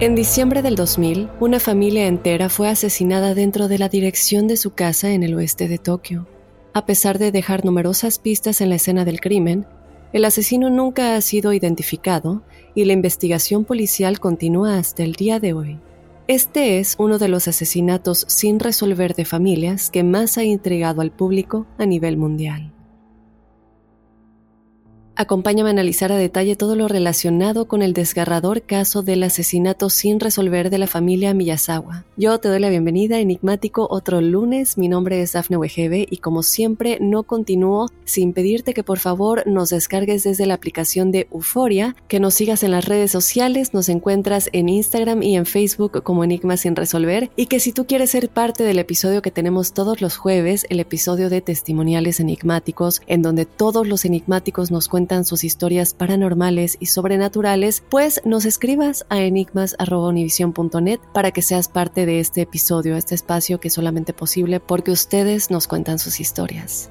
En diciembre del 2000, una familia entera fue asesinada dentro de la dirección de su casa en el oeste de Tokio. A pesar de dejar numerosas pistas en la escena del crimen, el asesino nunca ha sido identificado y la investigación policial continúa hasta el día de hoy. Este es uno de los asesinatos sin resolver de familias que más ha intrigado al público a nivel mundial. Acompáñame a analizar a detalle todo lo relacionado con el desgarrador caso del asesinato sin resolver de la familia Miyazawa. Yo te doy la bienvenida, enigmático, otro lunes. Mi nombre es Dafne Wegebe y como siempre no continúo sin pedirte que por favor nos descargues desde la aplicación de Euforia, que nos sigas en las redes sociales, nos encuentras en Instagram y en Facebook como Enigma sin resolver y que si tú quieres ser parte del episodio que tenemos todos los jueves, el episodio de testimoniales enigmáticos, en donde todos los enigmáticos nos cuentan sus historias paranormales y sobrenaturales, pues nos escribas a enigmas.univision.net para que seas parte de este episodio, este espacio que es solamente posible porque ustedes nos cuentan sus historias.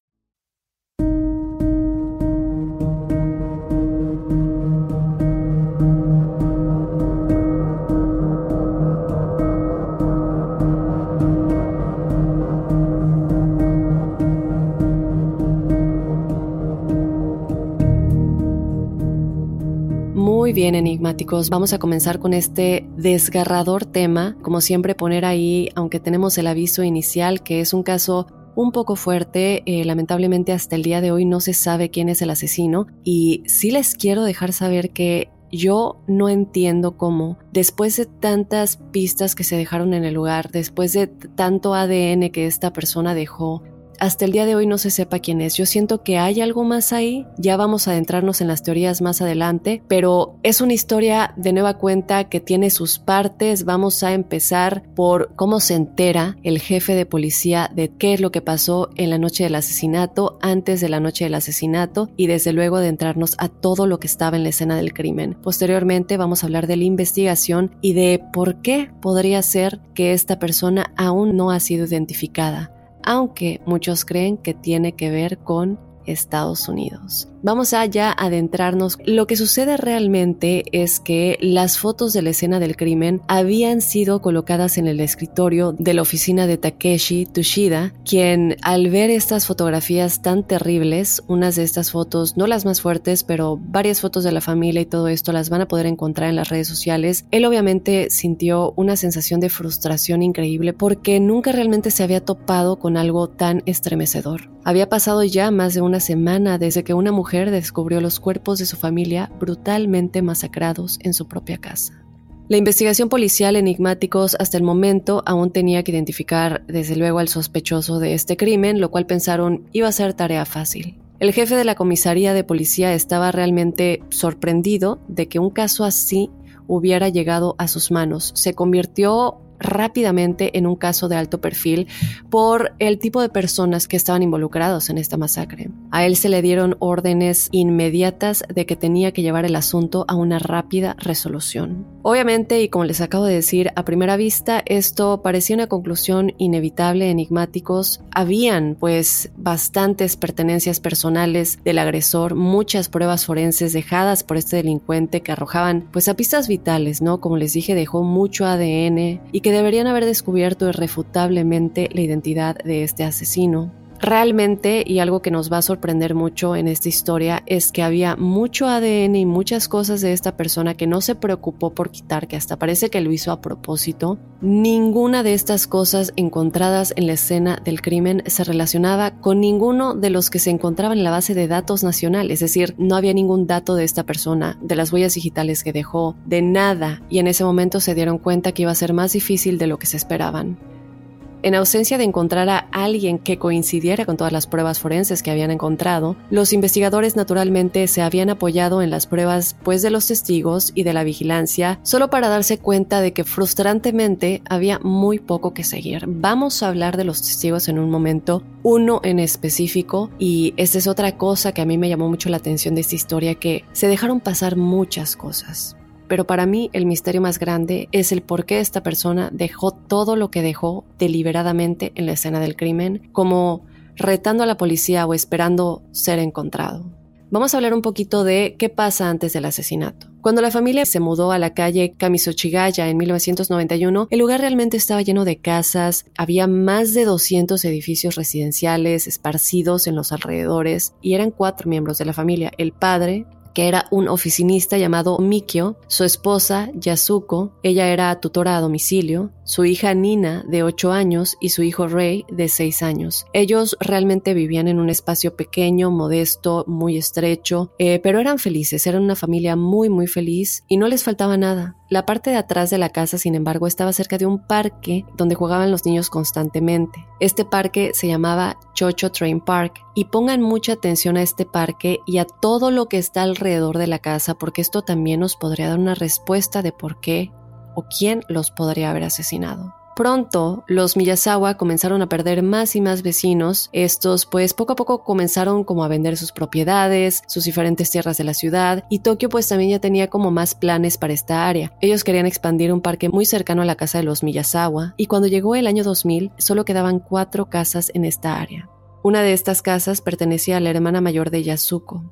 Bien, enigmáticos. Vamos a comenzar con este desgarrador tema. Como siempre, poner ahí, aunque tenemos el aviso inicial, que es un caso un poco fuerte. Eh, lamentablemente hasta el día de hoy no se sabe quién es el asesino y sí les quiero dejar saber que yo no entiendo cómo, después de tantas pistas que se dejaron en el lugar, después de tanto ADN que esta persona dejó, hasta el día de hoy no se sepa quién es. Yo siento que hay algo más ahí, ya vamos a adentrarnos en las teorías más adelante, pero es una historia de nueva cuenta que tiene sus partes. Vamos a empezar por cómo se entera el jefe de policía de qué es lo que pasó en la noche del asesinato, antes de la noche del asesinato y desde luego adentrarnos a todo lo que estaba en la escena del crimen. Posteriormente vamos a hablar de la investigación y de por qué podría ser que esta persona aún no ha sido identificada aunque muchos creen que tiene que ver con Estados Unidos. Vamos a ya adentrarnos. Lo que sucede realmente es que las fotos de la escena del crimen habían sido colocadas en el escritorio de la oficina de Takeshi Tushida, quien al ver estas fotografías tan terribles, unas de estas fotos, no las más fuertes, pero varias fotos de la familia y todo esto las van a poder encontrar en las redes sociales, él obviamente sintió una sensación de frustración increíble porque nunca realmente se había topado con algo tan estremecedor. Había pasado ya más de una semana desde que una mujer descubrió los cuerpos de su familia brutalmente masacrados en su propia casa. La investigación policial enigmáticos hasta el momento aún tenía que identificar desde luego al sospechoso de este crimen, lo cual pensaron iba a ser tarea fácil. El jefe de la comisaría de policía estaba realmente sorprendido de que un caso así hubiera llegado a sus manos. Se convirtió rápidamente en un caso de alto perfil por el tipo de personas que estaban involucrados en esta masacre. A él se le dieron órdenes inmediatas de que tenía que llevar el asunto a una rápida resolución. Obviamente, y como les acabo de decir, a primera vista esto parecía una conclusión inevitable, enigmáticos. Habían pues bastantes pertenencias personales del agresor, muchas pruebas forenses dejadas por este delincuente que arrojaban pues a pistas vitales, ¿no? Como les dije, dejó mucho ADN y que deberían haber descubierto irrefutablemente la identidad de este asesino. Realmente, y algo que nos va a sorprender mucho en esta historia, es que había mucho ADN y muchas cosas de esta persona que no se preocupó por quitar, que hasta parece que lo hizo a propósito. Ninguna de estas cosas encontradas en la escena del crimen se relacionaba con ninguno de los que se encontraban en la base de datos nacional, es decir, no había ningún dato de esta persona, de las huellas digitales que dejó, de nada, y en ese momento se dieron cuenta que iba a ser más difícil de lo que se esperaban. En ausencia de encontrar a alguien que coincidiera con todas las pruebas forenses que habían encontrado, los investigadores naturalmente se habían apoyado en las pruebas pues de los testigos y de la vigilancia, solo para darse cuenta de que frustrantemente había muy poco que seguir. Vamos a hablar de los testigos en un momento, uno en específico, y esta es otra cosa que a mí me llamó mucho la atención de esta historia, que se dejaron pasar muchas cosas pero para mí el misterio más grande es el por qué esta persona dejó todo lo que dejó deliberadamente en la escena del crimen, como retando a la policía o esperando ser encontrado. Vamos a hablar un poquito de qué pasa antes del asesinato. Cuando la familia se mudó a la calle Kamisochigaya en 1991, el lugar realmente estaba lleno de casas, había más de 200 edificios residenciales esparcidos en los alrededores y eran cuatro miembros de la familia, el padre, que era un oficinista llamado Mikio, su esposa Yasuko, ella era tutora a domicilio, su hija Nina de 8 años y su hijo Ray de 6 años. Ellos realmente vivían en un espacio pequeño, modesto, muy estrecho, eh, pero eran felices, eran una familia muy muy feliz y no les faltaba nada. La parte de atrás de la casa, sin embargo, estaba cerca de un parque donde jugaban los niños constantemente. Este parque se llamaba Chocho Train Park y pongan mucha atención a este parque y a todo lo que está alrededor de la casa porque esto también nos podría dar una respuesta de por qué o quién los podría haber asesinado. Pronto, los Miyazawa comenzaron a perder más y más vecinos. Estos, pues, poco a poco comenzaron como a vender sus propiedades, sus diferentes tierras de la ciudad, y Tokio, pues, también ya tenía como más planes para esta área. Ellos querían expandir un parque muy cercano a la casa de los Miyazawa, y cuando llegó el año 2000, solo quedaban cuatro casas en esta área. Una de estas casas pertenecía a la hermana mayor de Yasuko.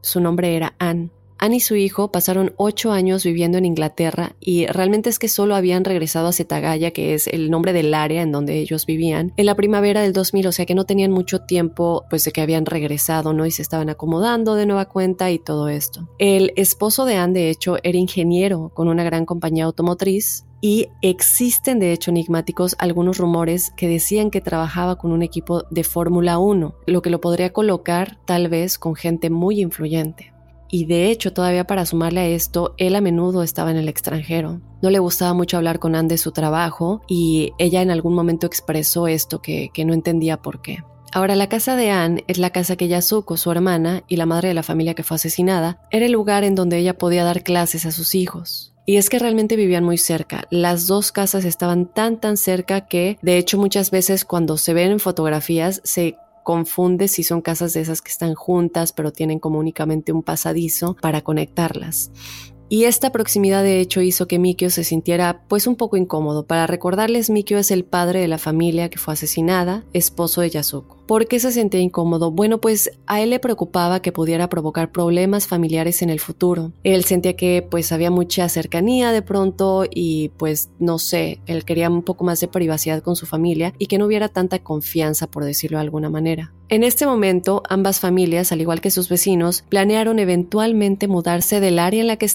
Su nombre era Anne. Anne y su hijo pasaron ocho años viviendo en Inglaterra y realmente es que solo habían regresado a Setagaya, que es el nombre del área en donde ellos vivían, en la primavera del 2000, o sea que no tenían mucho tiempo pues de que habían regresado, ¿no? Y se estaban acomodando de nueva cuenta y todo esto. El esposo de Anne, de hecho, era ingeniero con una gran compañía automotriz y existen de hecho enigmáticos algunos rumores que decían que trabajaba con un equipo de Fórmula 1, lo que lo podría colocar tal vez con gente muy influyente. Y de hecho, todavía para sumarle a esto, él a menudo estaba en el extranjero. No le gustaba mucho hablar con Anne de su trabajo y ella en algún momento expresó esto que, que no entendía por qué. Ahora, la casa de Anne es la casa que Yasuko, su hermana y la madre de la familia que fue asesinada, era el lugar en donde ella podía dar clases a sus hijos. Y es que realmente vivían muy cerca. Las dos casas estaban tan tan cerca que, de hecho, muchas veces cuando se ven en fotografías se confunde si son casas de esas que están juntas pero tienen como únicamente un pasadizo para conectarlas. Y esta proximidad de hecho hizo que Mikio se sintiera pues un poco incómodo. Para recordarles, Mikio es el padre de la familia que fue asesinada, esposo de Yasuko. ¿Por qué se sentía incómodo? Bueno, pues a él le preocupaba que pudiera provocar problemas familiares en el futuro. Él sentía que pues había mucha cercanía de pronto y pues no sé, él quería un poco más de privacidad con su familia y que no hubiera tanta confianza, por decirlo de alguna manera. En este momento, ambas familias, al igual que sus vecinos, planearon eventualmente mudarse del área en la que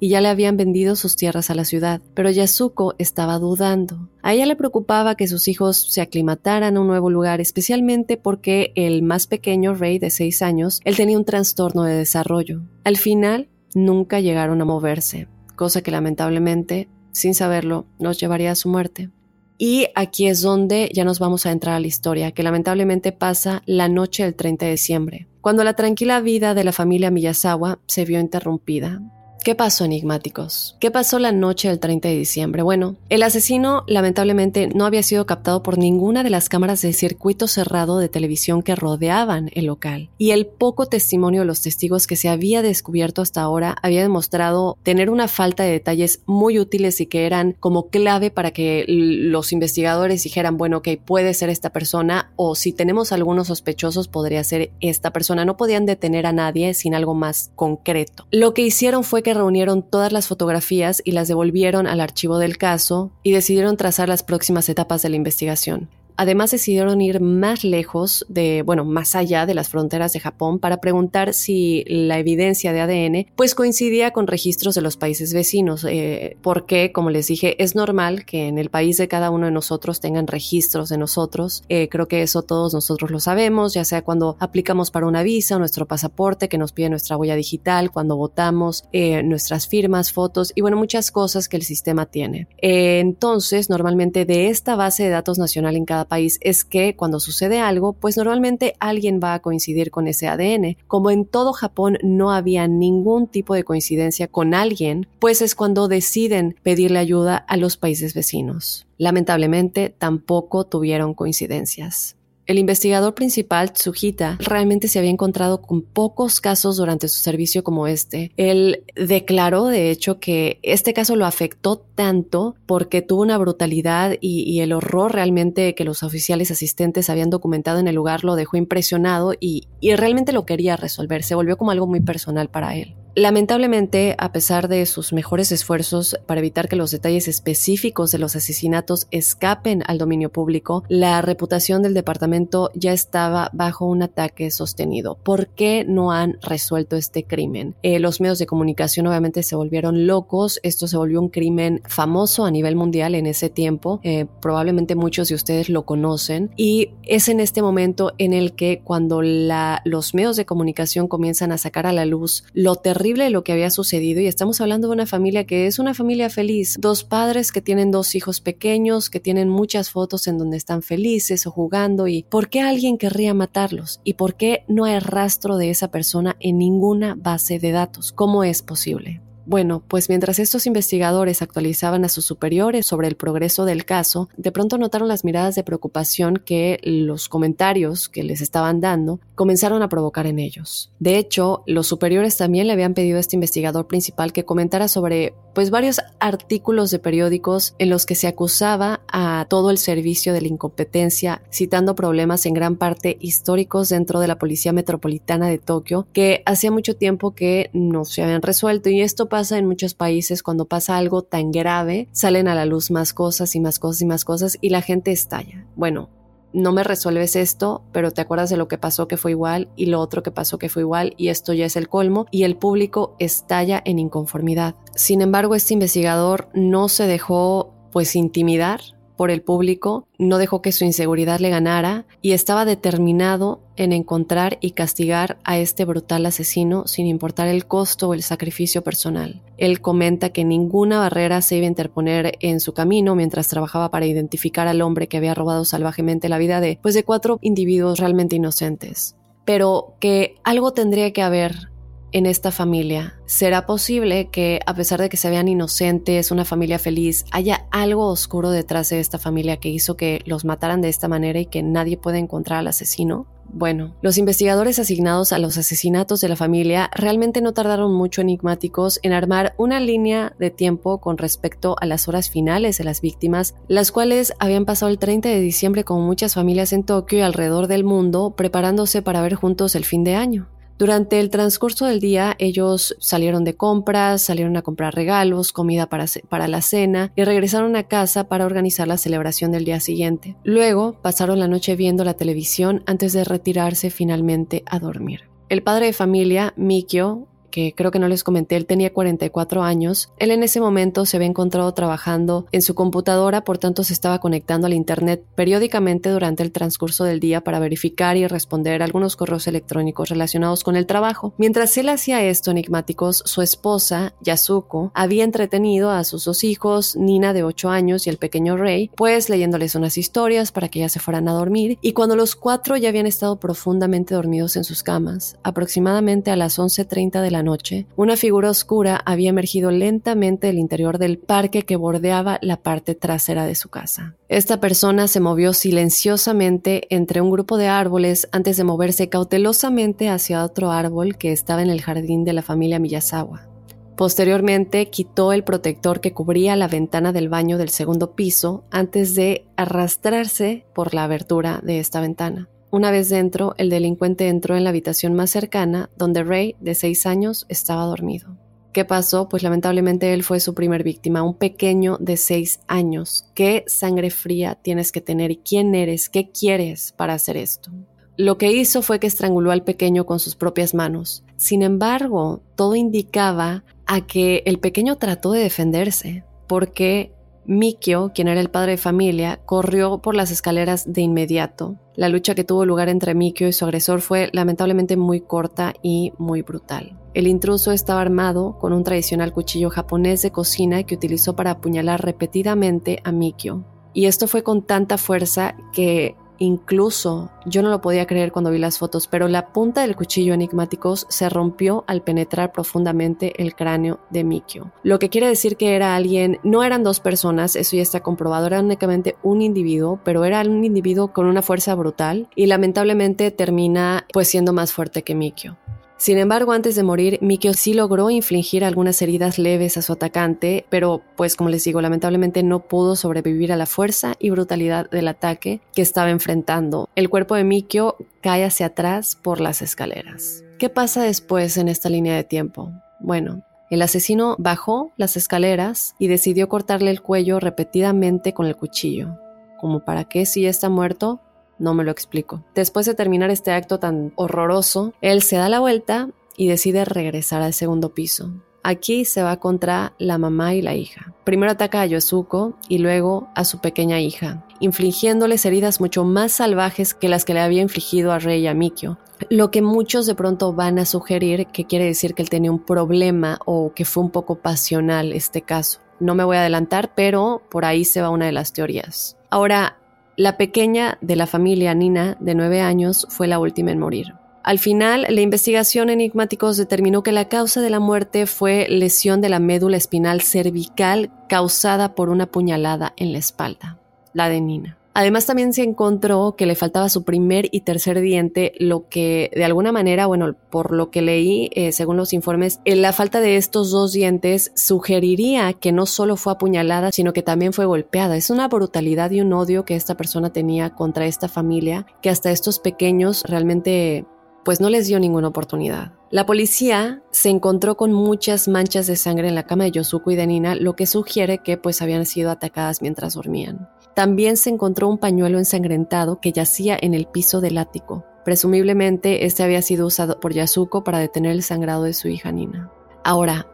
y ya le habían vendido sus tierras a la ciudad, pero Yasuko estaba dudando. A ella le preocupaba que sus hijos se aclimataran a un nuevo lugar, especialmente porque el más pequeño, Ray, de seis años, él tenía un trastorno de desarrollo. Al final, nunca llegaron a moverse, cosa que lamentablemente, sin saberlo, nos llevaría a su muerte. Y aquí es donde ya nos vamos a entrar a la historia, que lamentablemente pasa la noche del 30 de diciembre, cuando la tranquila vida de la familia Miyazawa se vio interrumpida ¿Qué pasó, enigmáticos? ¿Qué pasó la noche del 30 de diciembre? Bueno, el asesino lamentablemente no había sido captado por ninguna de las cámaras de circuito cerrado de televisión que rodeaban el local, y el poco testimonio de los testigos que se había descubierto hasta ahora había demostrado tener una falta de detalles muy útiles y que eran como clave para que los investigadores dijeran, bueno, ok, puede ser esta persona, o si tenemos algunos sospechosos, podría ser esta persona. No podían detener a nadie sin algo más concreto. Lo que hicieron fue que reunieron todas las fotografías y las devolvieron al archivo del caso y decidieron trazar las próximas etapas de la investigación. Además decidieron ir más lejos de, bueno, más allá de las fronteras de Japón para preguntar si la evidencia de ADN pues coincidía con registros de los países vecinos, eh, porque como les dije es normal que en el país de cada uno de nosotros tengan registros de nosotros. Eh, creo que eso todos nosotros lo sabemos, ya sea cuando aplicamos para una visa, nuestro pasaporte que nos pide nuestra huella digital, cuando votamos, eh, nuestras firmas, fotos y bueno muchas cosas que el sistema tiene. entonces normalmente de esta base de datos nacional en cada país es que cuando sucede algo, pues normalmente alguien va a coincidir con ese ADN. Como en todo Japón no había ningún tipo de coincidencia con alguien, pues es cuando deciden pedirle ayuda a los países vecinos. Lamentablemente tampoco tuvieron coincidencias. El investigador principal, Tsujita, realmente se había encontrado con pocos casos durante su servicio como este. Él declaró, de hecho, que este caso lo afectó tanto porque tuvo una brutalidad y, el horror realmente que los oficiales asistentes habían documentado en el lugar lo dejó impresionado y realmente lo quería resolver. Se volvió como algo muy personal para él. Lamentablemente, a pesar de sus mejores esfuerzos para evitar que los detalles específicos de los asesinatos escapen al dominio público, la reputación del departamento ya estaba bajo un ataque sostenido. ¿Por qué no han resuelto este crimen? Eh, los medios de comunicación obviamente se volvieron locos, esto se volvió un crimen famoso a nivel mundial en ese tiempo, eh, probablemente muchos de ustedes lo conocen y es en este momento en el que cuando los medios de comunicación comienzan a sacar a la luz lo terrible lo que había sucedido y estamos hablando de una familia que es una familia feliz, dos padres que tienen dos hijos pequeños, que tienen muchas fotos en donde están felices o jugando y ¿por qué alguien querría matarlos? ¿Y por qué no hay rastro de esa persona en ninguna base de datos? ¿Cómo es posible? Bueno, pues mientras estos investigadores actualizaban a sus superiores sobre el progreso del caso, de pronto notaron las miradas de preocupación que los comentarios que les estaban dando comenzaron a provocar en ellos. De hecho, los superiores también le habían pedido a este investigador principal que comentara sobre pues varios artículos de periódicos en los que se acusaba a todo el servicio de la incompetencia, citando problemas en gran parte históricos dentro de la Policía Metropolitana de Tokio que hacía mucho tiempo que no se habían resuelto y esto pasa en muchos países cuando pasa algo tan grave, salen a la luz más cosas y más cosas y más cosas y la gente estalla. Bueno, no me resuelves esto, pero te acuerdas de lo que pasó que fue igual y lo otro que pasó que fue igual y esto ya es el colmo y el público estalla en inconformidad. Sin embargo, este investigador no se dejó pues intimidar por el público, no dejó que su inseguridad le ganara y estaba determinado en encontrar y castigar a este brutal asesino sin importar el costo o el sacrificio personal. Él comenta que ninguna barrera se iba a interponer en su camino mientras trabajaba para identificar al hombre que había robado salvajemente la vida de pues de cuatro individuos realmente inocentes. Pero que algo tendría que haber en esta familia? ¿Será posible que, a pesar de que se vean inocentes, una familia feliz, haya algo oscuro detrás de esta familia que hizo que los mataran de esta manera y que nadie pueda encontrar al asesino? Bueno, los investigadores asignados a los asesinatos de la familia realmente no tardaron mucho enigmáticos en armar una línea de tiempo con respecto a las horas finales de las víctimas, las cuales habían pasado el 30 de diciembre con muchas familias en Tokio y alrededor del mundo preparándose para ver juntos el fin de año. Durante el transcurso del día ellos salieron de compras, salieron a comprar regalos, comida para, para, la cena y regresaron a casa para organizar la celebración del día siguiente. Luego pasaron la noche viendo la televisión antes de retirarse finalmente a dormir. El padre de familia, Mikio, creo que no les comenté, él tenía 44 años. Él en ese momento se había encontrado trabajando en su computadora, por tanto se estaba conectando al Internet periódicamente durante el transcurso del día para verificar y responder algunos correos electrónicos relacionados con el trabajo. Mientras él hacía esto, enigmáticos, su esposa, Yasuko, había entretenido a sus dos hijos, Nina de 8 años y el pequeño Rey, pues leyéndoles unas historias para que ya se fueran a dormir, y cuando los cuatro ya habían estado profundamente dormidos en sus camas, aproximadamente a las 11.30 de la noche, una figura oscura había emergido lentamente del interior del parque que bordeaba la parte trasera de su casa. Esta persona se movió silenciosamente entre un grupo de árboles antes de moverse cautelosamente hacia otro árbol que estaba en el jardín de la familia Miyazawa. Posteriormente quitó el protector que cubría la ventana del baño del segundo piso antes de arrastrarse por la abertura de esta ventana. Una vez dentro, el delincuente entró en la habitación más cercana, donde Ray, de seis años, estaba dormido. ¿Qué pasó? Pues lamentablemente él fue su primer víctima, un pequeño de seis años. ¿Qué sangre fría tienes que tener y quién eres? ¿Qué quieres para hacer esto? Lo que hizo fue que estranguló al pequeño con sus propias manos. Sin embargo, todo indicaba a que el pequeño trató de defenderse, porque Mikio, quien era el padre de familia, corrió por las escaleras de inmediato. La lucha que tuvo lugar entre Mikio y su agresor fue lamentablemente muy corta y muy brutal. El intruso estaba armado con un tradicional cuchillo japonés de cocina que utilizó para apuñalar repetidamente a Mikio. Y esto fue con tanta fuerza que Incluso yo no lo podía creer cuando vi las fotos, pero la punta del cuchillo enigmáticos se rompió al penetrar profundamente el cráneo de Mikio. Lo que quiere decir que era alguien, no eran dos personas, eso ya está comprobado, era únicamente un individuo, pero era un individuo con una fuerza brutal y lamentablemente termina pues siendo más fuerte que Mikio. Sin embargo, antes de morir, Mikio sí logró infligir algunas heridas leves a su atacante, pero pues como les digo, lamentablemente no pudo sobrevivir a la fuerza y brutalidad del ataque que estaba enfrentando. El cuerpo de Mikio cae hacia atrás por las escaleras. ¿Qué pasa después en esta línea de tiempo? Bueno, el asesino bajó las escaleras y decidió cortarle el cuello repetidamente con el cuchillo. Como para qué si ya está muerto, no me lo explico. Después de terminar este acto tan horroroso, él se da la vuelta y decide regresar al segundo piso. Aquí se va contra la mamá y la hija. Primero ataca a Yosuko y luego a su pequeña hija, infligiéndoles heridas mucho más salvajes que las que le había infligido a Rey y a Mikio. Lo que muchos de pronto van a sugerir que quiere decir que él tenía un problema o que fue un poco pasional este caso. No me voy a adelantar, pero por ahí se va una de las teorías. Ahora, la pequeña de la familia, Nina, de nueve años, fue la última en morir. Al final, la investigación enigmáticos determinó que la causa de la muerte fue lesión de la médula espinal cervical causada por una puñalada en la espalda, la de Nina. Además también se encontró que le faltaba su primer y tercer diente, lo que de alguna manera, bueno, por lo que leí, eh, según los informes, eh, la falta de estos dos dientes sugeriría que no solo fue apuñalada, sino que también fue golpeada. Es una brutalidad y un odio que esta persona tenía contra esta familia, que hasta estos pequeños realmente pues no les dio ninguna oportunidad. La policía se encontró con muchas manchas de sangre en la cama de Yosuko y de Nina, lo que sugiere que pues habían sido atacadas mientras dormían. También se encontró un pañuelo ensangrentado que yacía en el piso del ático. Presumiblemente este había sido usado por Yasuko para detener el sangrado de su hija Nina. Ahora,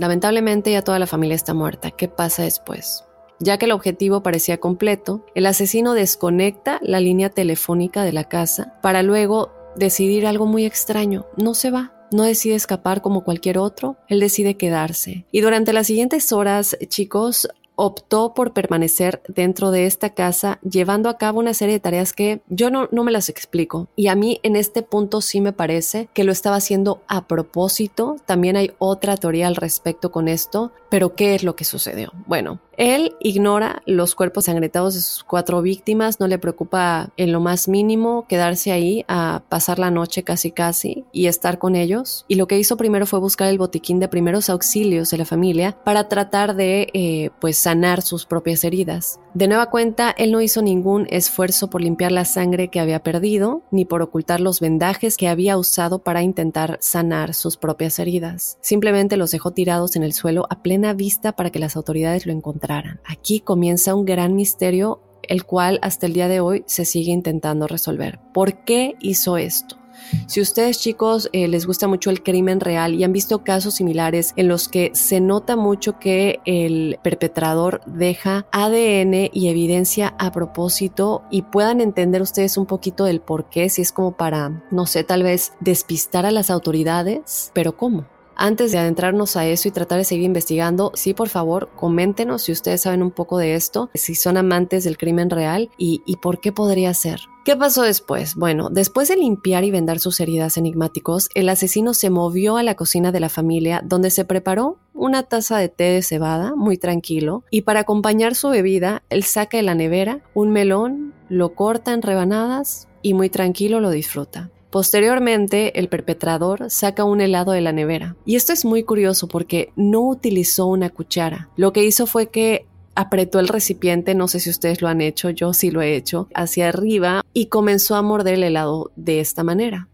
lamentablemente ya toda la familia está muerta. ¿Qué pasa después? Ya que el objetivo parecía completo, el asesino desconecta la línea telefónica de la casa para luego decidir algo muy extraño. No se va. No decide escapar como cualquier otro, él decide quedarse. Y durante las siguientes horas, chicos, optó por permanecer dentro de esta casa llevando a cabo una serie de tareas que yo no, no, me las explico. Y a mí en este punto sí me parece que lo estaba haciendo a propósito. También hay otra teoría al respecto con esto, pero ¿qué es lo que sucedió? Bueno, él ignora los cuerpos sangretados de sus cuatro víctimas, no le preocupa en lo más mínimo quedarse ahí a pasar la noche casi casi y estar con ellos. Y lo que hizo primero fue buscar el botiquín de primeros auxilios de la familia para tratar de eh, pues sanar sus propias heridas. De nueva cuenta, él no hizo ningún esfuerzo por limpiar la sangre que había perdido, ni por ocultar los vendajes que había usado para intentar sanar sus propias heridas. Simplemente los dejó tirados en el suelo a plena vista para que las autoridades lo encontraran Aquí comienza un gran misterio, el cual hasta el día de hoy se sigue intentando resolver. ¿Por qué hizo esto? Si ustedes chicos eh, les gusta mucho el crimen real y han visto casos similares en los que se nota mucho que el perpetrador deja ADN y evidencia a propósito y puedan entender ustedes un poquito del por qué, si es como para, no sé, tal vez despistar a las autoridades, pero ¿cómo? Antes de adentrarnos a eso y tratar de seguir investigando, sí, por favor, coméntenos si ustedes saben un poco de esto, si son amantes del crimen real y, por qué podría ser. ¿Qué pasó después? Bueno, después de limpiar y vendar sus heridas enigmáticos, el asesino se movió a la cocina de la familia donde se preparó una taza de té de cebada, muy tranquilo, y para acompañar su bebida, él saca de la nevera un melón, lo corta en rebanadas y muy tranquilo lo disfruta. Posteriormente, el perpetrador saca un helado de la nevera. Y esto es muy curioso porque no utilizó una cuchara. Lo que hizo fue que apretó el recipiente, no sé si ustedes lo han hecho, yo sí lo he hecho, hacia arriba y comenzó a morder el helado de esta manera.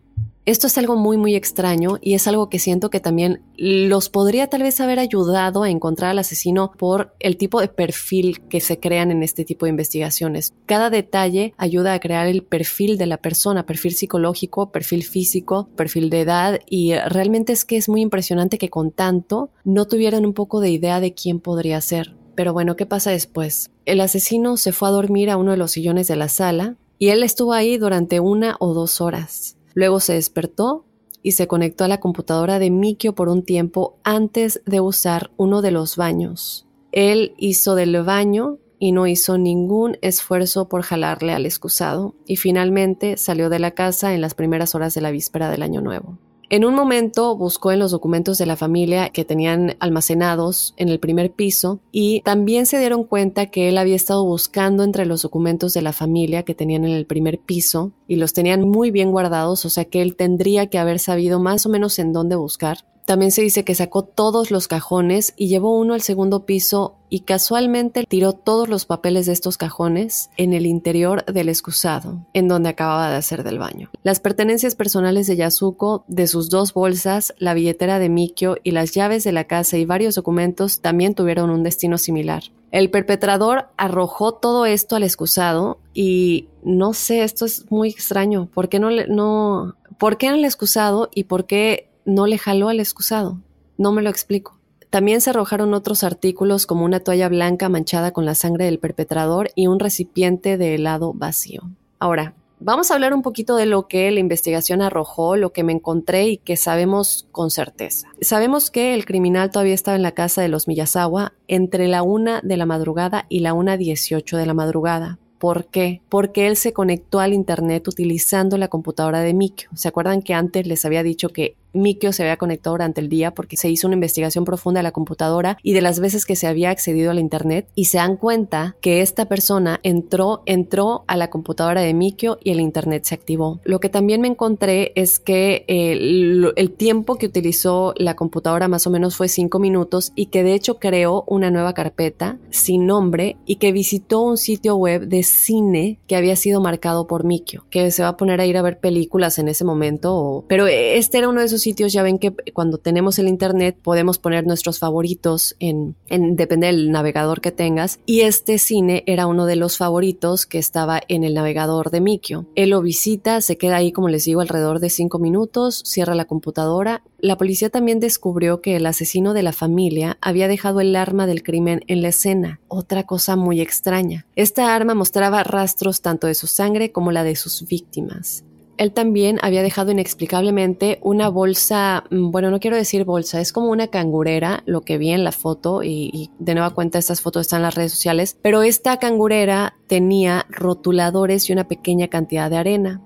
Esto es algo muy muy extraño y es algo que siento que también los podría tal vez haber ayudado a encontrar al asesino por el tipo de perfil que se crean en este tipo de investigaciones. Cada detalle ayuda a crear el perfil de la persona, perfil psicológico, perfil físico, perfil de edad y realmente es que es muy impresionante que con tanto no tuvieran un poco de idea de quién podría ser. Pero bueno, ¿qué pasa después? El asesino se fue a dormir a uno de los sillones de la sala y él estuvo ahí durante una o dos horas. Luego se despertó y se conectó a la computadora de Mikio por un tiempo antes de usar uno de los baños. Él hizo del baño y no hizo ningún esfuerzo por jalarle al excusado y finalmente salió de la casa en las primeras horas de la víspera del año nuevo. En un momento buscó en los documentos de la familia que tenían almacenados en el primer piso y también se dieron cuenta que él había estado buscando entre los documentos de la familia que tenían en el primer piso y los tenían muy bien guardados, o sea que él tendría que haber sabido más o menos en dónde buscar. También se dice que sacó todos los cajones y llevó uno al segundo piso y casualmente tiró todos los papeles de estos cajones en el interior del excusado, en donde acababa de hacer del baño. Las pertenencias personales de Yasuko, de sus dos bolsas, la billetera de Mikio y las llaves de la casa y varios documentos también tuvieron un destino similar. El perpetrador arrojó todo esto al excusado y no sé, esto es muy extraño. ¿Por qué no, le, no, por qué en el excusado y por qué no le jaló al excusado. No me lo explico. También se arrojaron otros artículos como una toalla blanca manchada con la sangre del perpetrador y un recipiente de helado vacío. Ahora, vamos a hablar un poquito de lo que la investigación arrojó, lo que me encontré y que sabemos con certeza. Sabemos que el criminal todavía estaba en la casa de los Miyazawa entre la una de la madrugada y la una dieciocho de la madrugada. ¿Por qué? Porque él se conectó al Internet utilizando la computadora de Mikio. ¿Se acuerdan que antes les había dicho que Mikio se había conectado durante el día porque se hizo una investigación profunda de la computadora y de las veces que se había accedido al internet y se dan cuenta que esta persona entró, entró a la computadora de Mikio y el internet se activó. Lo que también me encontré es que el, el tiempo que utilizó la computadora más o menos fue cinco minutos y que de hecho creó una nueva carpeta sin nombre y que visitó un sitio web de cine que había sido marcado por Mikio, que se va a poner a ir a ver películas en ese momento, pero este era uno de esos sitios ya ven que cuando tenemos el internet podemos poner nuestros favoritos en, en depende del navegador que tengas y este cine era uno de los favoritos que estaba en el navegador de Mikio. Él lo visita, se queda ahí como les digo alrededor de cinco minutos, cierra la computadora. La policía también descubrió que el asesino de la familia había dejado el arma del crimen en la escena, otra cosa muy extraña. Esta arma mostraba rastros tanto de su sangre como la de sus víctimas él también había dejado inexplicablemente una bolsa, mm, bueno, no quiero decir bolsa, es como una cangurera, lo que vi en la foto y, de nueva cuenta estas fotos están en las redes sociales, pero esta cangurera tenía rotuladores y una pequeña cantidad de arena.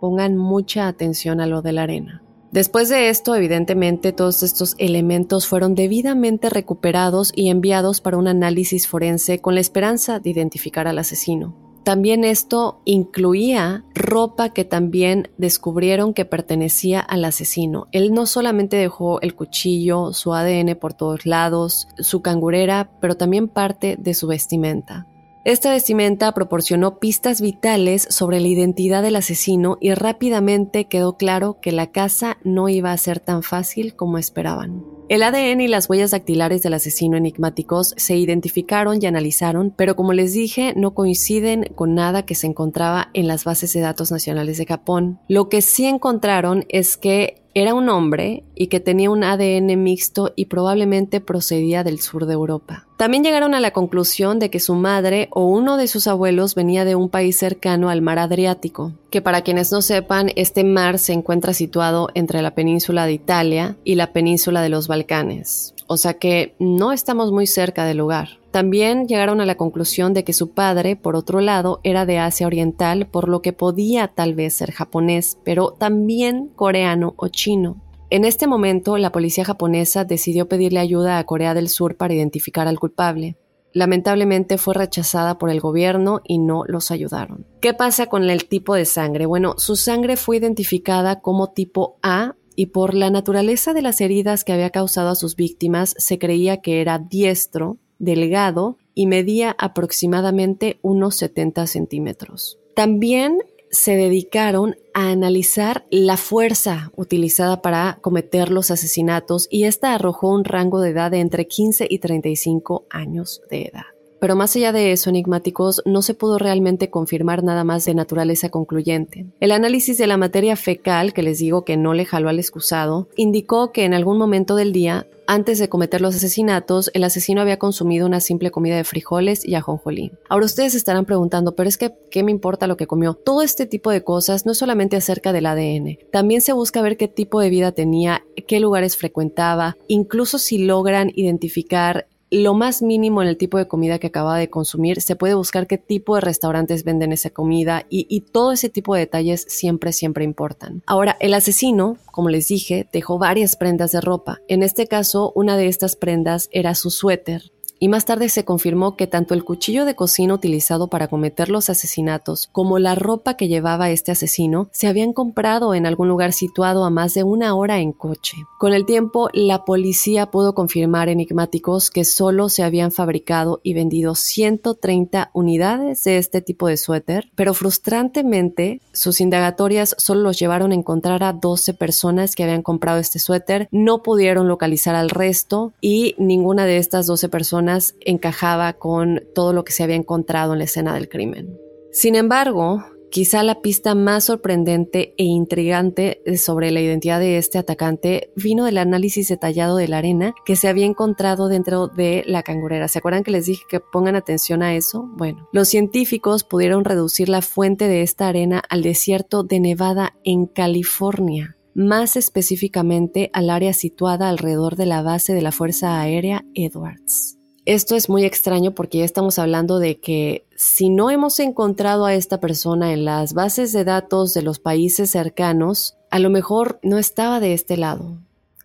Pongan mucha atención a lo de la arena. Después de esto, evidentemente, todos estos elementos fueron debidamente recuperados y enviados para un análisis forense con la esperanza de identificar al asesino. También esto incluía ropa que también descubrieron que pertenecía al asesino. Él no solamente dejó el cuchillo, su ADN por todos lados, su cangurera, pero también parte de su vestimenta. Esta vestimenta proporcionó pistas vitales sobre la identidad del asesino y rápidamente quedó claro que la casa no iba a ser tan fácil como esperaban. El ADN y las huellas dactilares del asesino enigmáticos se identificaron y analizaron, pero como les dije, no coinciden con nada que se encontraba en las bases de datos nacionales de Japón. Lo que sí encontraron es que era un hombre y que tenía un ADN mixto y probablemente procedía del sur de Europa. También llegaron a la conclusión de que su madre o uno de sus abuelos venía de un país cercano al mar Adriático, que para quienes no sepan, este mar se encuentra situado entre la península de Italia y la península de los Balcanes, o sea que no estamos muy cerca del lugar. También llegaron a la conclusión de que su padre, por otro lado, era de Asia Oriental, por lo que podía tal vez ser japonés, pero también coreano o chino. En este momento, la policía japonesa decidió pedirle ayuda a Corea del Sur para identificar al culpable. Lamentablemente fue rechazada por el gobierno y no los ayudaron. ¿Qué pasa con el tipo de sangre? Bueno, su sangre fue identificada como tipo A y por la naturaleza de las heridas que había causado a sus víctimas se creía que era diestro, delgado y medía aproximadamente unos 70 centímetros. También se dedicaron a analizar la fuerza utilizada para cometer los asesinatos y esta arrojó un rango de edad de entre 15 y 35 años de edad. Pero más allá de eso, enigmáticos, no se pudo realmente confirmar nada más de naturaleza concluyente. El análisis de la materia fecal, que les digo que no le jaló al excusado, indicó que en algún momento del día, antes de cometer los asesinatos, el asesino había consumido una simple comida de frijoles y ajonjolí. Ahora ustedes estarán preguntando, pero es que, ¿qué me importa lo que comió? Todo este tipo de cosas no es solamente acerca del ADN, también se busca ver qué tipo de vida tenía, qué lugares frecuentaba, incluso si logran identificar lo más mínimo en el tipo de comida que acaba de consumir, se puede buscar qué tipo de restaurantes venden esa comida y, y, todo ese tipo de detalles siempre, siempre importan. Ahora, el asesino, como les dije, dejó varias prendas de ropa. En este caso, una de estas prendas era su suéter y más tarde se confirmó que tanto el cuchillo de cocina utilizado para cometer los asesinatos como la ropa que llevaba este asesino se habían comprado en algún lugar situado a más de una hora en coche. Con el tiempo, la policía pudo confirmar enigmáticos que solo se habían fabricado y vendido 130 unidades de este tipo de suéter, pero frustrantemente sus indagatorias solo los llevaron a encontrar a 12 personas que habían comprado este suéter, no pudieron localizar al resto y ninguna de estas 12 personas encajaba con todo lo que se había encontrado en la escena del crimen. Sin embargo, Quizá la pista más sorprendente e intrigante sobre la identidad de este atacante vino del análisis detallado de la arena que se había encontrado dentro de la cangurera. ¿Se acuerdan que les dije que pongan atención a eso? Bueno, los científicos pudieron reducir la fuente de esta arena al desierto de Nevada en California, más específicamente al área situada alrededor de la base de la Fuerza Aérea Edwards. Esto es muy extraño porque ya estamos hablando de que si no hemos encontrado a esta persona en las bases de datos de los países cercanos, a lo mejor no estaba de este lado.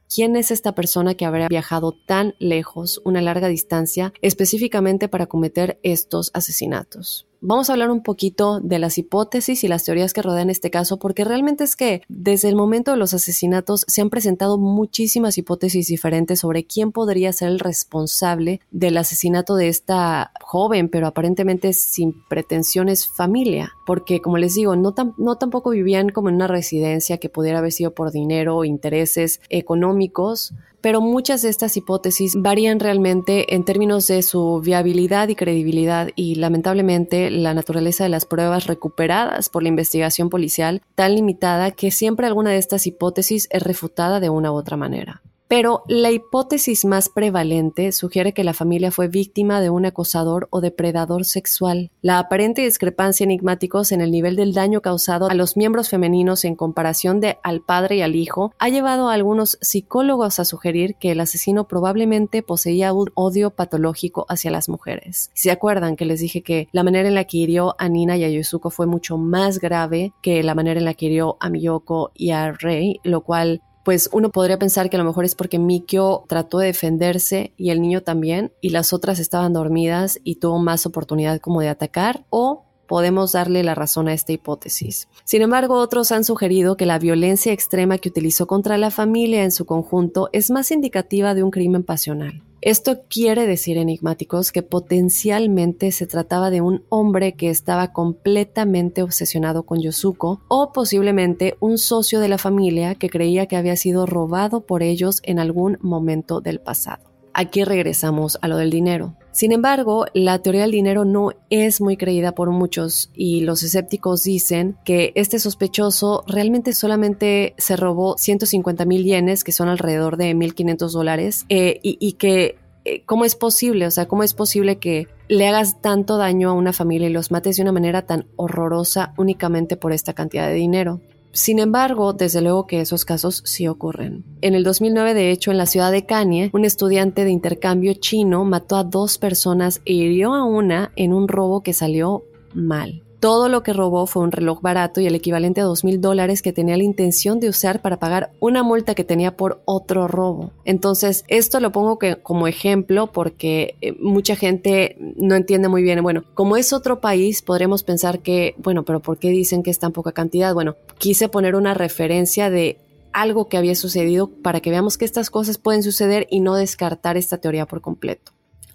¿Quién es esta persona que habrá viajado tan lejos, una larga distancia, específicamente para cometer estos asesinatos? Vamos a hablar un poquito de las hipótesis y las teorías que rodean este caso, porque realmente es que desde el momento de los asesinatos se han presentado muchísimas hipótesis diferentes sobre quién podría ser el responsable del asesinato de esta joven, pero aparentemente sin pretensiones familia, porque como les digo, no, no tampoco vivían como en una residencia que pudiera haber sido por dinero o intereses económicos, pero muchas de estas hipótesis varían realmente en términos de su viabilidad y credibilidad y lamentablemente la naturaleza de las pruebas recuperadas por la investigación policial tan limitada que siempre alguna de estas hipótesis es refutada de una u otra manera. Pero la hipótesis más prevalente sugiere que la familia fue víctima de un acosador o depredador sexual. La aparente discrepancia enigmáticos en el nivel del daño causado a los miembros femeninos en comparación de al padre y al hijo ha llevado a algunos psicólogos a sugerir que el asesino probablemente poseía un odio patológico hacia las mujeres. ¿Se acuerdan que les dije que la manera en la que hirió a Nina y a Yusuko fue mucho más grave que la manera en la que hirió a Miyoko y a Rei, lo cual pues uno podría pensar que a lo mejor es porque Mikio trató de defenderse y el niño también, y las otras estaban dormidas y tuvo más oportunidad como de atacar, o podemos darle la razón a esta hipótesis. Sin embargo, otros han sugerido que la violencia extrema que utilizó contra la familia en su conjunto es más indicativa de un crimen pasional. Esto quiere decir, enigmáticos, que potencialmente se trataba de un hombre que estaba completamente obsesionado con Yosuko o posiblemente un socio de la familia que creía que había sido robado por ellos en algún momento del pasado. Aquí regresamos a lo del dinero. Sin embargo, la teoría del dinero no es muy creída por muchos y los escépticos dicen que este sospechoso realmente solamente se robó 150 mil yenes, que son alrededor de 1.500 dólares, eh, y, que eh, ¿cómo es posible? O sea, ¿cómo es posible que le hagas tanto daño a una familia y los mates de una manera tan horrorosa únicamente por esta cantidad de dinero? Sin embargo, desde luego que esos casos sí ocurren. En el 2009, de hecho, en la ciudad de Kanye, un estudiante de intercambio chino mató a dos personas e hirió a una en un robo que salió mal. Todo lo que robó fue un reloj barato y el equivalente a dos mil dólares que tenía la intención de usar para pagar una multa que tenía por otro robo. Entonces, esto lo pongo como ejemplo porque eh, mucha gente no entiende muy bien. Bueno, como es otro país, podremos pensar que, bueno, pero ¿por qué dicen que es tan poca cantidad? Bueno, quise poner una referencia de algo que había sucedido para que veamos que estas cosas pueden suceder y no descartar esta teoría por completo.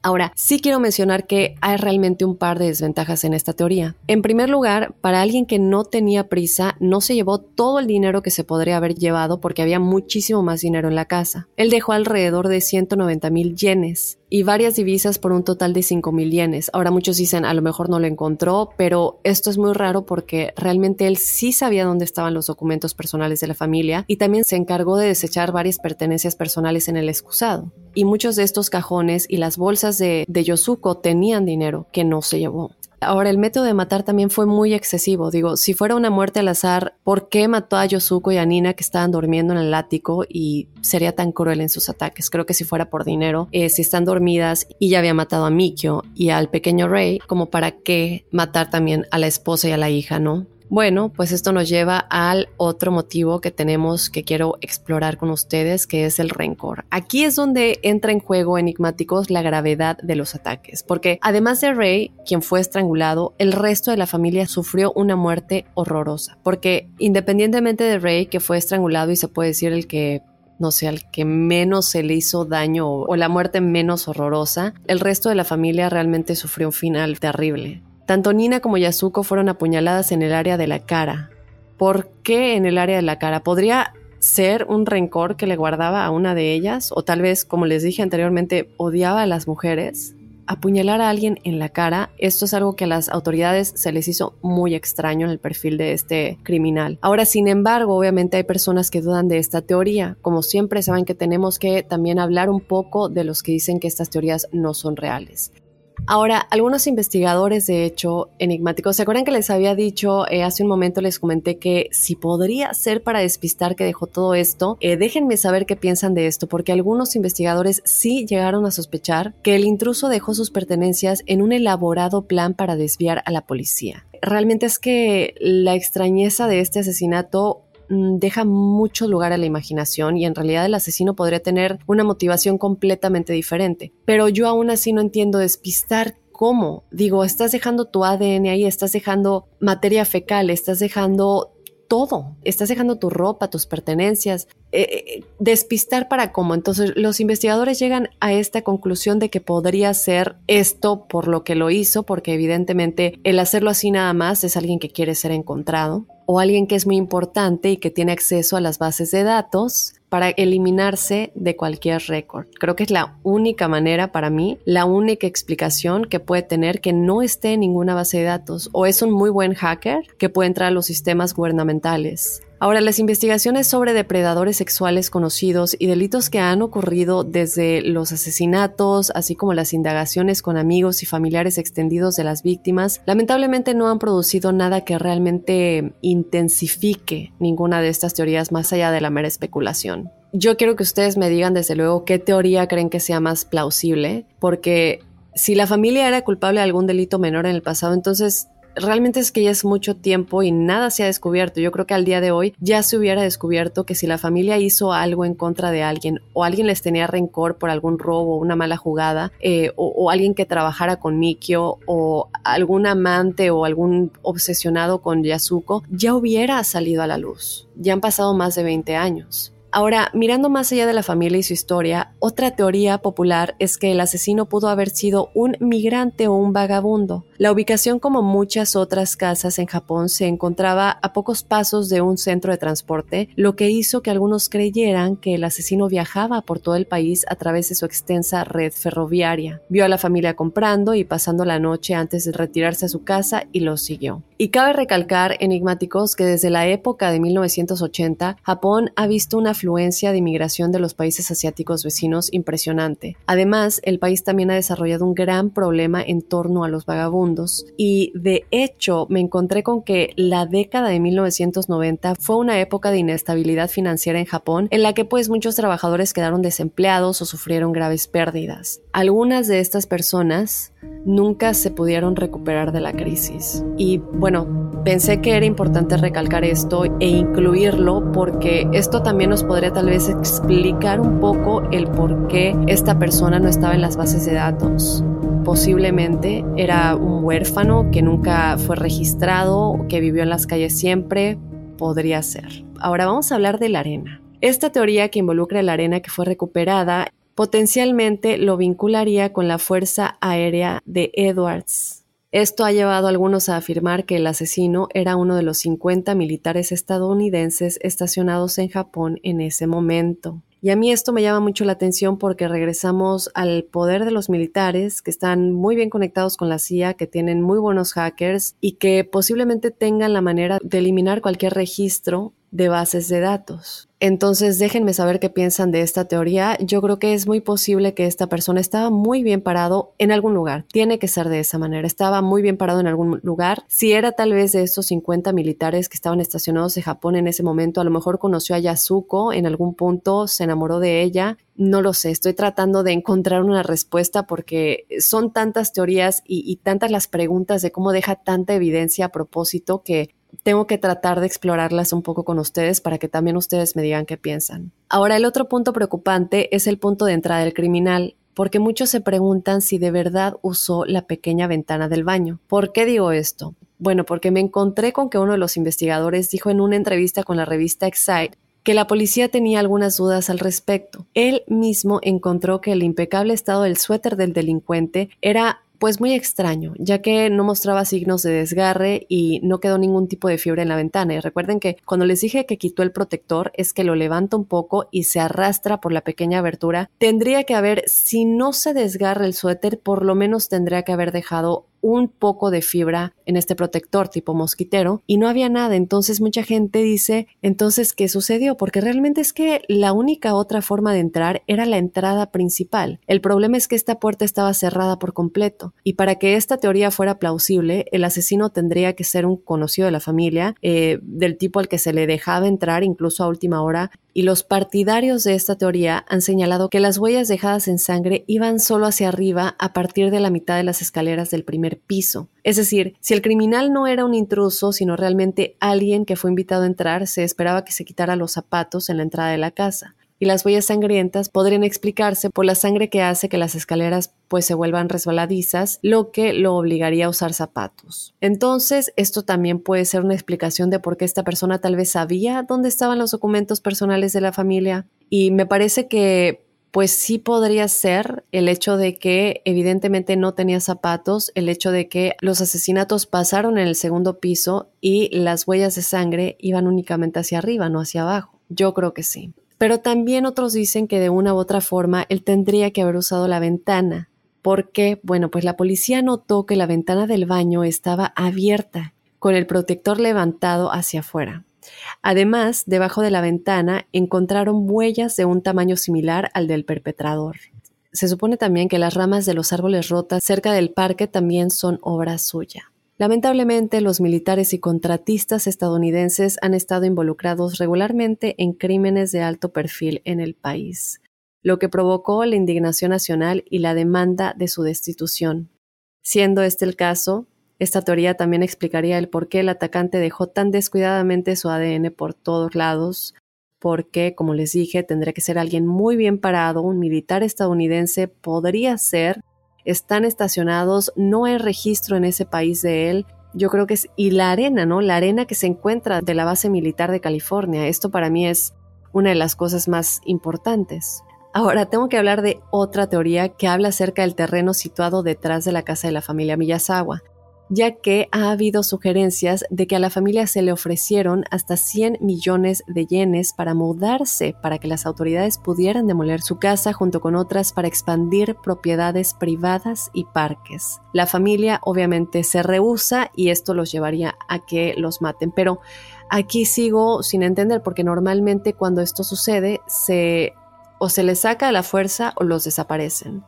Ahora, sí quiero mencionar que hay realmente un par de desventajas en esta teoría. En primer lugar, para alguien que no tenía prisa, no se llevó todo el dinero que se podría haber llevado porque había muchísimo más dinero en la casa. Él dejó alrededor de 190 mil yenes y varias divisas por un total de 5 mil yenes. Ahora muchos dicen a lo mejor no lo encontró, pero esto es muy raro porque realmente él sí sabía dónde estaban los documentos personales de la familia y también se encargó de desechar varias pertenencias personales en el excusado. Y muchos de estos cajones y las bolsas de, de Yosuko tenían dinero que no se llevó. Ahora, el método de matar también fue muy excesivo. Digo, si fuera una muerte al azar, ¿por qué mató a Yosuko y a Nina que estaban durmiendo en el ático y sería tan cruel en sus ataques? Creo que si fuera por dinero, eh, si están dormidas y ya había matado a Mikio y al pequeño Rey, como para qué matar también a la esposa y a la hija, ¿no? Bueno, pues esto nos lleva al otro motivo que tenemos que quiero explorar con ustedes, que es el rencor. Aquí es donde entra en juego enigmáticos la gravedad de los ataques, porque además de Ray, quien fue estrangulado, el resto de la familia sufrió una muerte horrorosa, porque independientemente de Ray, que fue estrangulado y se puede decir el que no sé, al que menos se le hizo daño o, la muerte menos horrorosa, el resto de la familia realmente sufrió un final terrible. Tanto Nina como Yasuko fueron apuñaladas en el área de la cara. ¿Por qué en el área de la cara? ¿Podría ser un rencor que le guardaba a una de ellas? O tal vez, como les dije anteriormente, odiaba a las mujeres. Apuñalar a alguien en la cara, esto es algo que a las autoridades se les hizo muy extraño en el perfil de este criminal. Ahora, sin embargo, obviamente hay personas que dudan de esta teoría. Como siempre, saben que tenemos que también hablar un poco de los que dicen que estas teorías no son reales. Ahora, algunos investigadores, de hecho, enigmáticos, ¿se acuerdan que les había dicho eh, hace un momento, les comenté que si podría ser para despistar que dejó todo esto? Eh, déjenme saber qué piensan de esto, porque algunos investigadores sí llegaron a sospechar que el intruso dejó sus pertenencias en un elaborado plan para desviar a la policía. Realmente es que la extrañeza de este asesinato deja mucho lugar a la imaginación y en realidad el asesino podría tener una motivación completamente diferente. Pero yo aún así no entiendo despistar cómo. Digo, estás dejando tu ADN ahí, estás dejando materia fecal, estás dejando todo. Estás dejando tu ropa, tus pertenencias. Eh, eh, despistar para cómo. Entonces los investigadores llegan a esta conclusión de que podría ser esto por lo que lo hizo, porque evidentemente el hacerlo así nada más es alguien que quiere ser encontrado o alguien que es muy importante y que tiene acceso a las bases de datos para eliminarse de cualquier récord. Creo que es la única manera para mí, la única explicación que puede tener que no esté en ninguna base de datos o es un muy buen hacker que puede entrar a los sistemas gubernamentales Ahora, las investigaciones sobre depredadores sexuales conocidos y delitos que han ocurrido desde los asesinatos, así como las indagaciones con amigos y familiares extendidos de las víctimas, lamentablemente no han producido nada que realmente intensifique ninguna de estas teorías más allá de la mera especulación. Yo quiero que ustedes me digan desde luego qué teoría creen que sea más plausible, porque si la familia era culpable de algún delito menor en el pasado, entonces realmente es que ya es mucho tiempo y nada se ha descubierto. Yo creo que al día de hoy ya se hubiera descubierto que si la familia hizo algo en contra de alguien o alguien les tenía rencor por algún robo una mala jugada eh, o, alguien que trabajara con Mikio o algún amante o algún obsesionado con Yasuko, ya hubiera salido a la luz. Ya han pasado más de 20 años. Ahora, mirando más allá de la familia y su historia, otra teoría popular es que el asesino pudo haber sido un migrante o un vagabundo. La ubicación, como muchas otras casas en Japón, se encontraba a pocos pasos de un centro de transporte, lo que hizo que algunos creyeran que el asesino viajaba por todo el país a través de su extensa red ferroviaria. Vio a la familia comprando y pasando la noche antes de retirarse a su casa y lo siguió. Y cabe recalcar, enigmáticos, que desde la época de 1980, Japón ha visto una afluencia de inmigración de los países asiáticos vecinos impresionante. Además, el país también ha desarrollado un gran problema en torno a los vagabundos y de hecho me encontré con que la década de 1990 fue una época de inestabilidad financiera en Japón en la que pues muchos trabajadores quedaron desempleados o sufrieron graves pérdidas. Algunas de estas personas nunca se pudieron recuperar de la crisis. Y bueno, pensé que era importante recalcar esto e incluirlo porque esto también nos podría tal vez explicar un poco el por qué esta persona no estaba en las bases de datos. Posiblemente era un huérfano que nunca fue registrado, que vivió en las calles siempre, podría ser. Ahora vamos a hablar de la arena. Esta teoría que involucra la arena que fue recuperada potencialmente lo vincularía con la Fuerza Aérea de Edwards. Esto ha llevado a algunos a afirmar que el asesino era uno de los 50 militares estadounidenses estacionados en Japón en ese momento. Y a mí esto me llama mucho la atención porque regresamos al poder de los militares que están muy bien conectados con la CIA, que tienen muy buenos hackers y que posiblemente tengan la manera de eliminar cualquier registro de bases de datos. Entonces déjenme saber qué piensan de esta teoría. Yo creo que es muy posible que esta persona estaba muy bien parado en algún lugar. Tiene que ser de esa manera. Estaba muy bien parado en algún lugar. Si era tal vez de estos 50 militares que estaban estacionados en Japón en ese momento, a lo mejor conoció a Yasuko en algún punto, se enamoró de ella. No lo sé, estoy tratando de encontrar una respuesta porque son tantas teorías y, y tantas las preguntas de cómo deja tanta evidencia a propósito que tengo que tratar de explorarlas un poco con ustedes para que también ustedes me digan qué piensan. Ahora, el otro punto preocupante es el punto de entrada del criminal, porque muchos se preguntan si de verdad usó la pequeña ventana del baño. ¿Por qué digo esto? Bueno, porque me encontré con que uno de los investigadores dijo en una entrevista con la revista Excite que la policía tenía algunas dudas al respecto. Él mismo encontró que el impecable estado del suéter del delincuente era pues muy extraño, ya que no mostraba signos de desgarre y no quedó ningún tipo de fiebre en la ventana. Y recuerden que cuando les dije que quitó el protector es que lo levanta un poco y se arrastra por la pequeña abertura. Tendría que haber, si no se desgarra el suéter, por lo menos tendría que haber dejado un poco de fibra en este protector tipo mosquitero y no había nada. Entonces mucha gente dice, entonces, ¿qué sucedió? Porque realmente es que la única otra forma de entrar era la entrada principal. El problema es que esta puerta estaba cerrada por completo y para que esta teoría fuera plausible, el asesino tendría que ser un conocido de la familia, eh, del tipo al que se le dejaba entrar incluso a última hora y los partidarios de esta teoría han señalado que las huellas dejadas en sangre iban solo hacia arriba a partir de la mitad de las escaleras del primer piso. Es decir, si el criminal no era un intruso, sino realmente alguien que fue invitado a entrar, se esperaba que se quitara los zapatos en la entrada de la casa y las huellas sangrientas podrían explicarse por la sangre que hace que las escaleras pues se vuelvan resbaladizas, lo que lo obligaría a usar zapatos. Entonces, esto también puede ser una explicación de por qué esta persona tal vez sabía dónde estaban los documentos personales de la familia y me parece que pues sí podría ser el hecho de que evidentemente no tenía zapatos, el hecho de que los asesinatos pasaron en el segundo piso y las huellas de sangre iban únicamente hacia arriba, no hacia abajo. Yo creo que sí. Pero también otros dicen que de una u otra forma él tendría que haber usado la ventana, porque, bueno, pues la policía notó que la ventana del baño estaba abierta, con el protector levantado hacia afuera. Además, debajo de la ventana encontraron huellas de un tamaño similar al del perpetrador. Se supone también que las ramas de los árboles rotas cerca del parque también son obra suya. Lamentablemente, los militares y contratistas estadounidenses han estado involucrados regularmente en crímenes de alto perfil en el país, lo que provocó la indignación nacional y la demanda de su destitución. Siendo este el caso, esta teoría también explicaría el por qué el atacante dejó tan descuidadamente su ADN por todos lados, porque, como les dije, tendría que ser alguien muy bien parado, un militar estadounidense podría ser están estacionados, no hay registro en ese país de él. Yo creo que es, y la arena, ¿no? La arena que se encuentra de la base militar de California. Esto para mí es una de las cosas más importantes. Ahora tengo que hablar de otra teoría que habla acerca del terreno situado detrás de la casa de la familia Miyazawa ya que ha habido sugerencias de que a la familia se le ofrecieron hasta 100 millones de yenes para mudarse para que las autoridades pudieran demoler su casa junto con otras para expandir propiedades privadas y parques. La familia obviamente se rehúsa y esto los llevaría a que los maten, pero aquí sigo sin entender porque normalmente cuando esto sucede se o se les saca a la fuerza o los desaparecen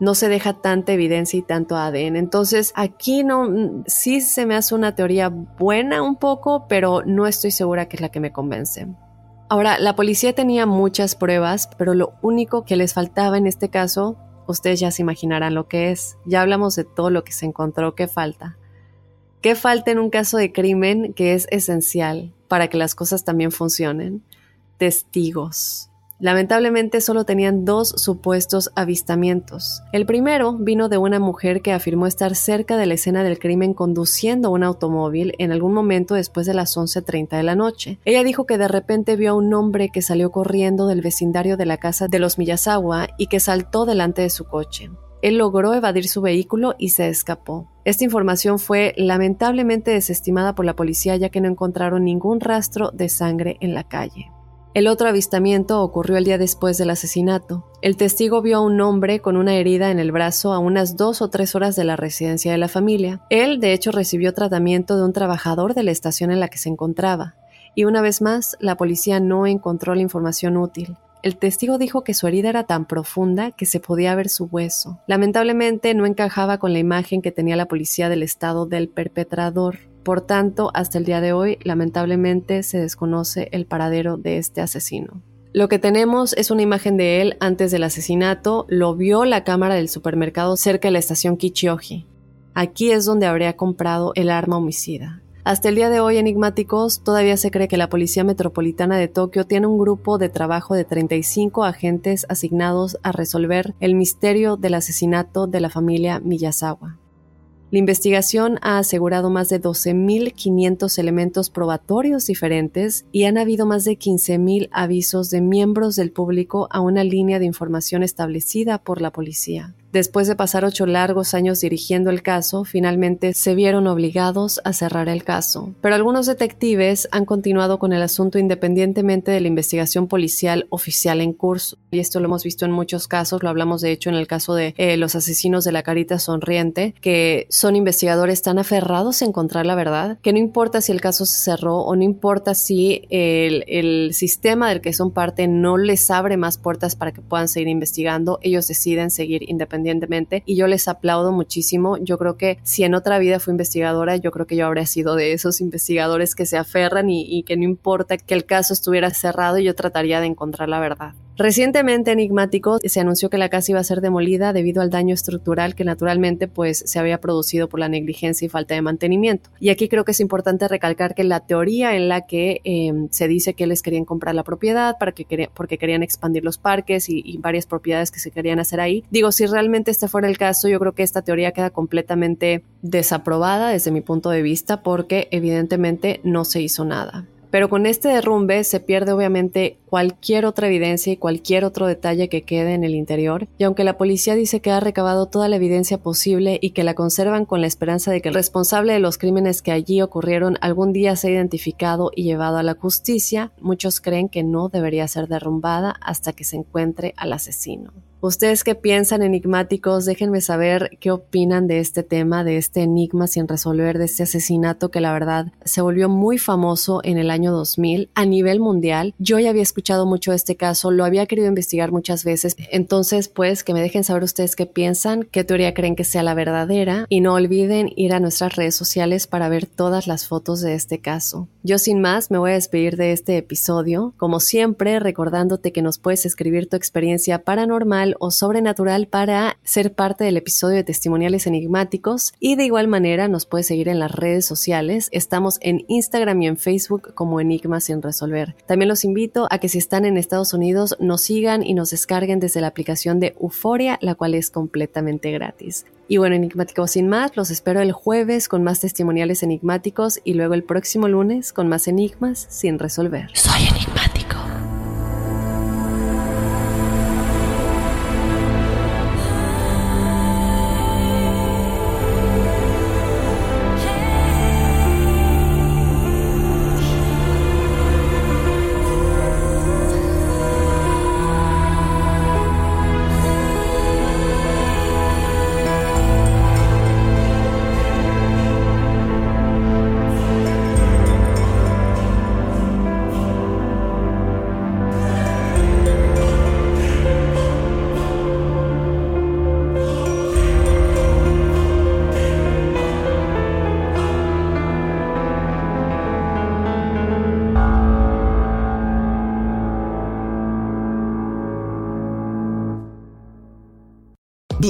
no se deja tanta evidencia y tanto ADN. Entonces, aquí no, sí se me hace una teoría buena un poco, pero no estoy segura que es la que me convence. Ahora, la policía tenía muchas pruebas, pero lo único que les faltaba en este caso, ustedes ya se imaginarán lo que es. Ya hablamos de todo lo que se encontró, ¿qué falta? ¿Qué falta en un caso de crimen que es esencial para que las cosas también funcionen? Testigos. Lamentablemente solo tenían dos supuestos avistamientos. El primero vino de una mujer que afirmó estar cerca de la escena del crimen conduciendo un automóvil en algún momento después de las 11.30 de la noche. Ella dijo que de repente vio a un hombre que salió corriendo del vecindario de la casa de los Miyazawa y que saltó delante de su coche. Él logró evadir su vehículo y se escapó. Esta información fue lamentablemente desestimada por la policía ya que no encontraron ningún rastro de sangre en la calle. El otro avistamiento ocurrió el día después del asesinato. El testigo vio a un hombre con una herida en el brazo a unas dos o tres horas de la residencia de la familia. Él, de hecho, recibió tratamiento de un trabajador de la estación en la que se encontraba. Y una vez más, la policía no encontró la información útil. El testigo dijo que su herida era tan profunda que se podía ver su hueso. Lamentablemente no encajaba con la imagen que tenía la policía del estado del perpetrador. Por tanto, hasta el día de hoy, lamentablemente, se desconoce el paradero de este asesino. Lo que tenemos es una imagen de él antes del asesinato, lo vio la cámara del supermercado cerca de la estación Kichioji. Aquí es donde habría comprado el arma homicida. Hasta el día de hoy, enigmáticos, todavía se cree que la Policía Metropolitana de Tokio tiene un grupo de trabajo de 35 agentes asignados a resolver el misterio del asesinato de la familia Miyazawa. La investigación ha asegurado más de 12.500 elementos probatorios diferentes y han habido más de 15.000 avisos de miembros del público a una línea de información establecida por la policía. Después de pasar ocho largos años dirigiendo el caso, finalmente se vieron obligados a cerrar el caso. Pero algunos detectives han continuado con el asunto independientemente de la investigación policial oficial en curso. Y esto lo hemos visto en muchos casos, lo hablamos de hecho en el caso de eh, los asesinos de la carita sonriente, que son investigadores tan aferrados a encontrar la verdad, que no importa si el caso se cerró o no importa si el, sistema del que son parte no les abre más puertas para que puedan seguir investigando, ellos deciden seguir independientemente y yo les aplaudo muchísimo. Yo creo que si en otra vida fui investigadora, yo creo que yo habría sido de esos investigadores que se aferran y, y que no importa que el caso estuviera cerrado, yo trataría de encontrar la verdad. Recientemente Enigmático se anunció que la casa iba a ser demolida debido al daño estructural que naturalmente pues se había producido por la negligencia y falta de mantenimiento. Y aquí creo que es importante recalcar que la teoría en la que eh, se dice que les querían comprar la propiedad para que querían, porque querían expandir los parques y, varias propiedades que se querían hacer ahí. Digo, si realmente este fuera el caso, yo creo que esta teoría queda completamente desaprobada desde mi punto de vista porque evidentemente no se hizo nada. Pero con este derrumbe se pierde obviamente cualquier otra evidencia y cualquier otro detalle que quede en el interior, y aunque la policía dice que ha recabado toda la evidencia posible y que la conservan con la esperanza de que el responsable de los crímenes que allí ocurrieron algún día sea identificado y llevado a la justicia, muchos creen que no debería ser derrumbada hasta que se encuentre al asesino. ¿Ustedes qué piensan, enigmáticos? Déjenme saber qué opinan de este tema, de este enigma sin resolver, de este asesinato que la verdad se volvió muy famoso en el año 2000 a nivel mundial. Yo ya había escuchado mucho este caso, lo había querido investigar muchas veces. Entonces, pues, que me dejen saber ustedes qué piensan, qué teoría creen que sea la verdadera y no olviden ir a nuestras redes sociales para ver todas las fotos de este caso. Yo sin más me voy a despedir de este episodio, como siempre recordándote que nos puedes escribir tu experiencia paranormal o sobrenatural para ser parte del episodio de testimoniales enigmáticos y de igual manera nos puedes seguir en las redes sociales. Estamos en Instagram y en Facebook como Enigmas sin resolver. También los invito a que si están en Estados Unidos nos sigan y nos descarguen desde la aplicación de Euforia, la cual es completamente gratis. Y bueno, enigmáticos sin más, los espero el jueves con más testimoniales enigmáticos y luego el próximo lunes con más enigmas sin resolver. Soy enigmático.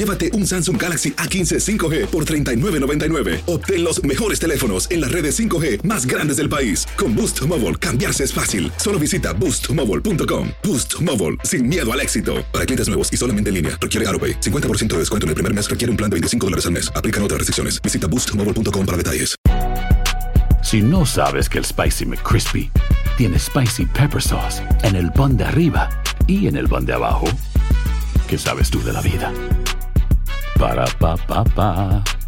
llévate un Samsung Galaxy A15 5G por $39.99. Obtén los mejores teléfonos en las redes 5G más grandes del país. Con Boost Mobile, cambiarse es fácil. Solo visita boostmobile.com. Boost Mobile, sin miedo al éxito. Para clientes nuevos y solamente en línea, requiere AroPay. 50% de descuento en el primer mes requiere un plan de 25 dólares al mes. Aplican otras restricciones. Visita boostmobile.com para detalles. Si no sabes que el Spicy McCrispy tiene Spicy Pepper Sauce en el pan de arriba y en el pan de abajo, ¿qué sabes tú de la vida? Ba-da-ba-ba-ba.